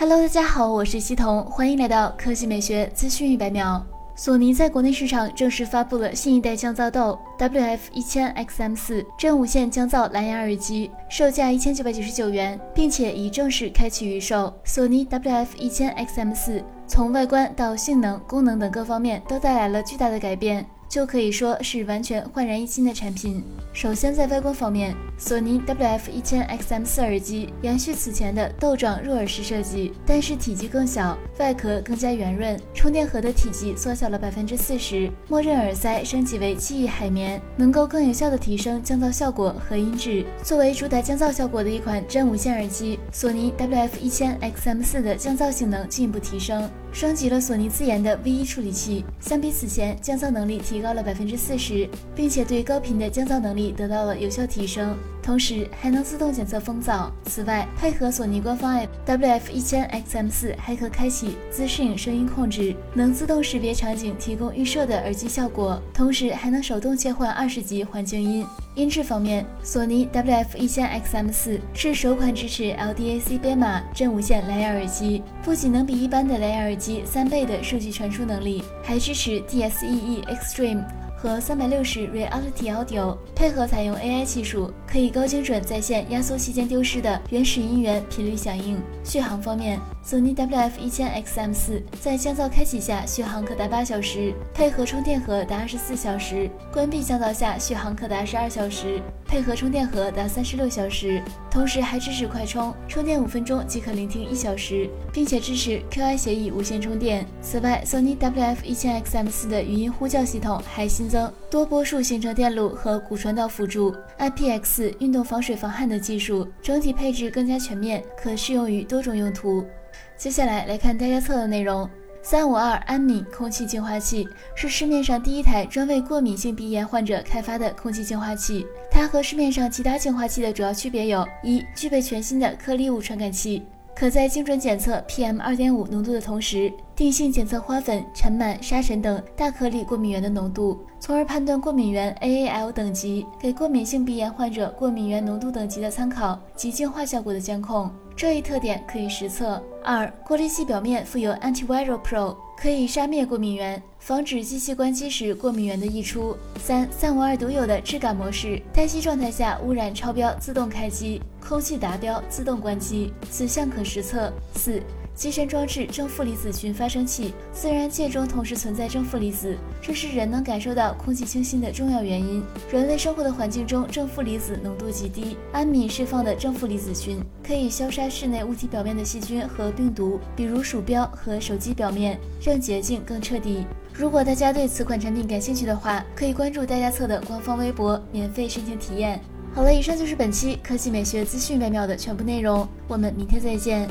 Hello，大家好，我是西彤，欢迎来到科技美学资讯一百秒。索尼在国内市场正式发布了新一代降噪豆 WF 一千 XM 四真无线降噪蓝牙耳机，售价一千九百九十九元，并且已正式开启预售。索尼 WF 一千 XM 四从外观到性能、功能等各方面都带来了巨大的改变。就可以说是完全焕然一新的产品。首先在外观方面，索尼 WF 一千 XM 四耳机延续此前的豆状入耳式设计，但是体积更小，外壳更加圆润，充电盒的体积缩小了百分之四十，默认耳塞升级为记忆海绵，能够更有效的提升降噪效果和音质。作为主打降噪效果的一款真无线耳机，索尼 WF 一千 XM 四的降噪性能进一步提升。升级了索尼自研的 V1 处理器，相比此前降噪能力提高了百分之四十，并且对高频的降噪能力得到了有效提升。同时还能自动检测风噪。此外，配合索尼官方 App WF 一千 XM 四，还可开启自适应声音控制，能自动识别场景，提供预设的耳机效果。同时还能手动切换二十级环境音。音质方面，索尼 WF 一千 XM 四是首款支持 LDAC 编码真无线蓝牙耳机，不仅能比一般的蓝牙耳机三倍的数据传输能力，还支持 DSEE Extreme。和三百六十 Reality Audio 配合采用 AI 技术，可以高精准在线压缩期间丢失的原始音源频率响应。续航方面，索尼 WF 一千 XM 四在降噪开启下续航可达八小时，配合充电盒达二十四小时；关闭降噪下续航可达十二小时，配合充电盒达三十六小时。同时还支持快充，充电五分钟即可聆听一小时，并且支持 QI 协议无线充电。此外，索尼 WF 一千 XM 四的语音呼叫系统还新增多波束行程电路和骨传导辅助、IPX 运动防水防汗的技术，整体配置更加全面，可适用于多种用途。接下来来看大家测的内容。三五二安敏空气净化器是市面上第一台专为过敏性鼻炎患者开发的空气净化器。它和市面上其他净化器的主要区别有：一、具备全新的颗粒物传感器，可在精准检测 PM 二点五浓度的同时，定性检测花粉、尘螨、沙尘等大颗粒过敏源的浓度，从而判断过敏源 AAL 等级，给过敏性鼻炎患者过敏原浓度等级的参考及净化效果的监控。这一特点可以实测。二、过滤器表面附有 Antiviral Pro，可以杀灭过敏源，防止机器关机时过敏源的溢出。三、三五二独有的质感模式，待机状态下污染超标自动开机，空气达标自动关机，此项可实测。四。机身装置正负离子群发生器，自然界中同时存在正负离子，这是人能感受到空气清新的重要原因。人类生活的环境中正负离子浓度极低，安敏释放的正负离子群可以消杀室内物体表面的细菌和病毒，比如鼠标和手机表面，让洁净更彻底。如果大家对此款产品感兴趣的话，可以关注大家测的官方微博，免费申请体验。好了，以上就是本期科技美学资讯百秒的全部内容，我们明天再见。